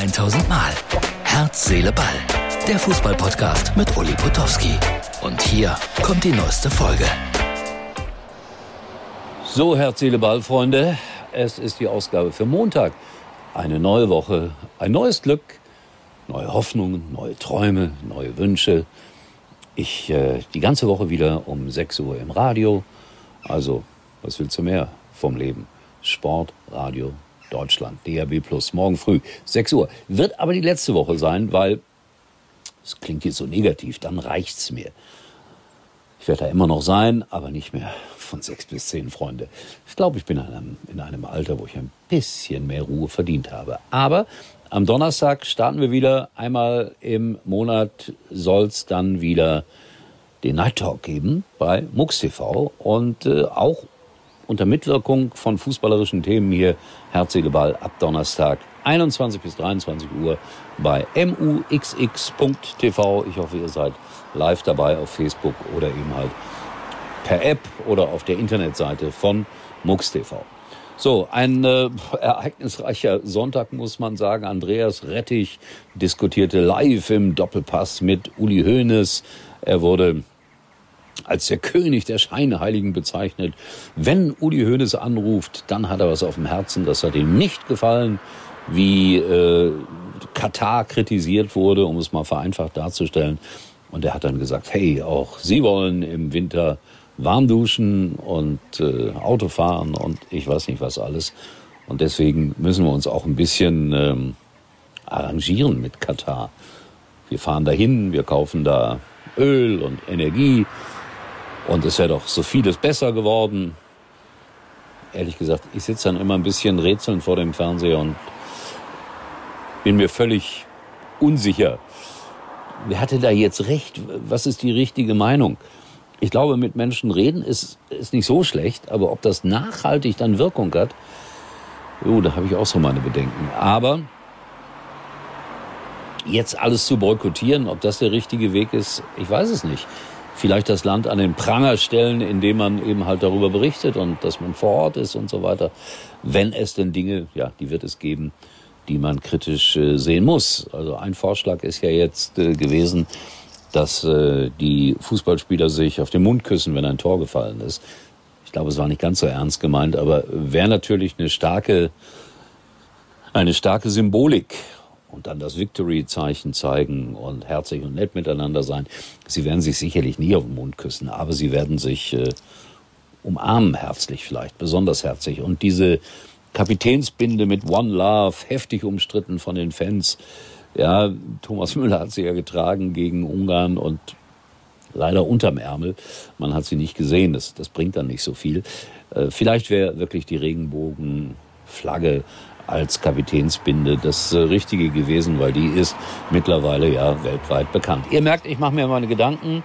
1000 Mal. Herz, Seele, Ball. Der Fußballpodcast mit Uli Potowski. Und hier kommt die neueste Folge. So, Herz, Seele, Ball, Freunde. Es ist die Ausgabe für Montag. Eine neue Woche, ein neues Glück, neue Hoffnungen, neue Träume, neue Wünsche. Ich äh, die ganze Woche wieder um 6 Uhr im Radio. Also, was willst du mehr vom Leben? Sport, Radio, Deutschland, DAB Plus, morgen früh, 6 Uhr. Wird aber die letzte Woche sein, weil es klingt jetzt so negativ, dann reicht's mir. Ich werde da immer noch sein, aber nicht mehr von sechs bis zehn Freunde. Ich glaube, ich bin in einem, in einem Alter, wo ich ein bisschen mehr Ruhe verdient habe. Aber am Donnerstag starten wir wieder. Einmal im Monat soll es dann wieder den Night Talk geben bei MUX TV und äh, auch unter Mitwirkung von fußballerischen Themen hier Herzliche ab Donnerstag 21 bis 23 Uhr bei muxx.tv. Ich hoffe, ihr seid live dabei auf Facebook oder eben halt per App oder auf der Internetseite von MUX TV. So, ein äh, ereignisreicher Sonntag muss man sagen. Andreas Rettich diskutierte live im Doppelpass mit Uli Hoeneß. Er wurde als der König der Scheinheiligen bezeichnet. Wenn Uli Hoeneß anruft, dann hat er was auf dem Herzen. Das hat ihm nicht gefallen, wie äh, Katar kritisiert wurde, um es mal vereinfacht darzustellen. Und er hat dann gesagt, hey, auch Sie wollen im Winter warm duschen und äh, Auto fahren und ich weiß nicht was alles. Und deswegen müssen wir uns auch ein bisschen ähm, arrangieren mit Katar. Wir fahren dahin, wir kaufen da Öl und Energie und es wäre doch so vieles besser geworden. Ehrlich gesagt, ich sitze dann immer ein bisschen rätselnd vor dem Fernseher und bin mir völlig unsicher. Wer hatte da jetzt recht? Was ist die richtige Meinung? Ich glaube, mit Menschen reden ist, ist nicht so schlecht, aber ob das nachhaltig dann Wirkung hat, oh, da habe ich auch so meine Bedenken. Aber jetzt alles zu boykottieren, ob das der richtige Weg ist, ich weiß es nicht vielleicht das Land an den Pranger stellen, indem man eben halt darüber berichtet und dass man vor Ort ist und so weiter. Wenn es denn Dinge, ja, die wird es geben, die man kritisch äh, sehen muss. Also ein Vorschlag ist ja jetzt äh, gewesen, dass äh, die Fußballspieler sich auf den Mund küssen, wenn ein Tor gefallen ist. Ich glaube, es war nicht ganz so ernst gemeint, aber wäre natürlich eine starke, eine starke Symbolik und dann das Victory-Zeichen zeigen und herzlich und nett miteinander sein. Sie werden sich sicherlich nie auf den Mund küssen, aber sie werden sich äh, umarmen, herzlich vielleicht, besonders herzlich. Und diese Kapitänsbinde mit One Love, heftig umstritten von den Fans. Ja, Thomas Müller hat sie ja getragen gegen Ungarn und leider unterm Ärmel. Man hat sie nicht gesehen, das, das bringt dann nicht so viel. Äh, vielleicht wäre wirklich die Regenbogenflagge als Kapitänsbinde das äh, Richtige gewesen, weil die ist mittlerweile ja weltweit bekannt. Ihr merkt, ich mache mir meine Gedanken.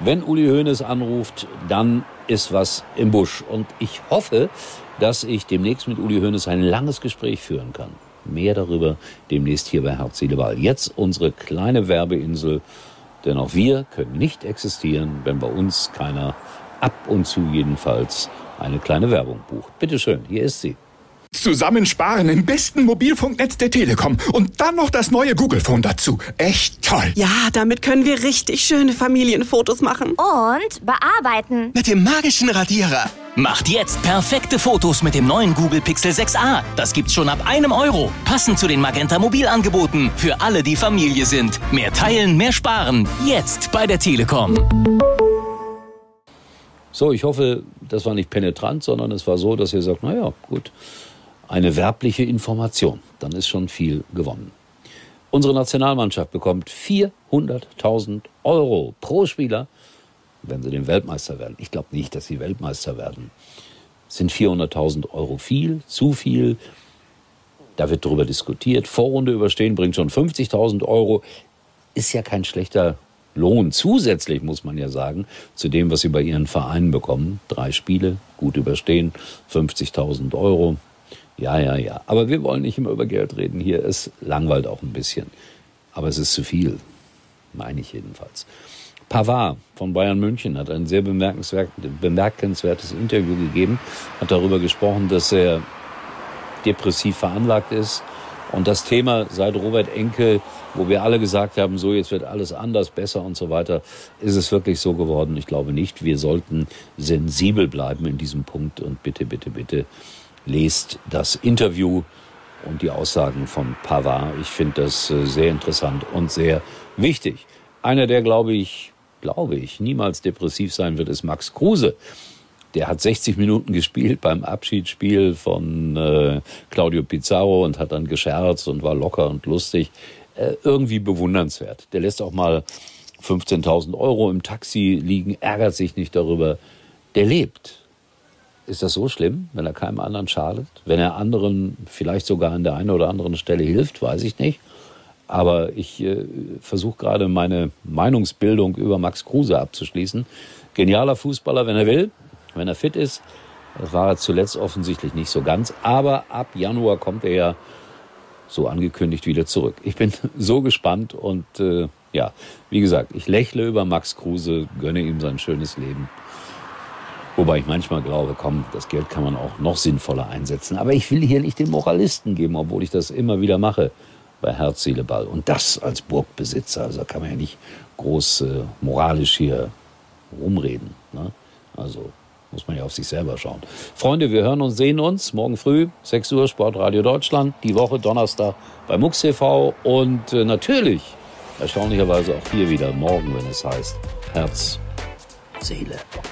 Wenn Uli Hoeneß anruft, dann ist was im Busch. Und ich hoffe, dass ich demnächst mit Uli Hoeneß ein langes Gespräch führen kann. Mehr darüber demnächst hier bei Herz. Jetzt unsere kleine Werbeinsel, denn auch wir können nicht existieren, wenn bei uns keiner ab und zu jedenfalls eine kleine Werbung bucht. Bitte schön, hier ist sie. Zusammensparen im besten Mobilfunknetz der Telekom und dann noch das neue Google Phone dazu. Echt toll. Ja, damit können wir richtig schöne Familienfotos machen. Und bearbeiten. Mit dem magischen Radierer. Macht jetzt perfekte Fotos mit dem neuen Google Pixel 6a. Das gibt's schon ab einem Euro. Passend zu den Magenta Mobilangeboten. Für alle, die Familie sind. Mehr teilen, mehr sparen. Jetzt bei der Telekom. So, ich hoffe, das war nicht penetrant, sondern es war so, dass ihr sagt, naja, gut, eine werbliche Information. Dann ist schon viel gewonnen. Unsere Nationalmannschaft bekommt 400.000 Euro pro Spieler, wenn sie den Weltmeister werden. Ich glaube nicht, dass sie Weltmeister werden. Sind 400.000 Euro viel, zu viel? Da wird darüber diskutiert. Vorrunde überstehen bringt schon 50.000 Euro. Ist ja kein schlechter Lohn. Zusätzlich muss man ja sagen, zu dem, was sie bei ihren Vereinen bekommen. Drei Spiele, gut überstehen, 50.000 Euro. Ja, ja, ja. Aber wir wollen nicht immer über Geld reden hier. Es langweilt auch ein bisschen. Aber es ist zu viel. Meine ich jedenfalls. Pavard von Bayern München hat ein sehr bemerkenswertes Interview gegeben, hat darüber gesprochen, dass er depressiv veranlagt ist Und das Thema seit Robert Enke, wo wir alle gesagt haben, so jetzt wird alles anders, besser und so weiter, ist es wirklich so geworden? Ich glaube nicht. Wir sollten sensibel bleiben in diesem Punkt und bitte, bitte, bitte lest das Interview und die Aussagen von Pavard. Ich finde das äh, sehr interessant und sehr wichtig. Einer, der, glaube ich, glaube ich, niemals depressiv sein wird, ist Max Kruse. Der hat 60 Minuten gespielt beim Abschiedsspiel von äh, Claudio Pizarro und hat dann gescherzt und war locker und lustig. Äh, irgendwie bewundernswert. Der lässt auch mal 15.000 Euro im Taxi liegen, ärgert sich nicht darüber. Der lebt. Ist das so schlimm, wenn er keinem anderen schadet? Wenn er anderen vielleicht sogar an der einen oder anderen Stelle hilft, weiß ich nicht. Aber ich äh, versuche gerade meine Meinungsbildung über Max Kruse abzuschließen. Genialer Fußballer, wenn er will, wenn er fit ist. Das war er zuletzt offensichtlich nicht so ganz. Aber ab Januar kommt er ja so angekündigt wieder zurück. Ich bin so gespannt und äh, ja, wie gesagt, ich lächle über Max Kruse, gönne ihm sein schönes Leben. Wobei ich manchmal glaube, komm, das Geld kann man auch noch sinnvoller einsetzen. Aber ich will hier nicht den Moralisten geben, obwohl ich das immer wieder mache bei Herz, Seele, Ball. Und das als Burgbesitzer. Also kann man ja nicht groß äh, moralisch hier rumreden. Ne? Also muss man ja auf sich selber schauen. Freunde, wir hören und sehen uns morgen früh, 6 Uhr, Sportradio Deutschland, die Woche Donnerstag bei MUX TV und äh, natürlich, erstaunlicherweise auch hier wieder morgen, wenn es heißt Herz, Seele, Ball.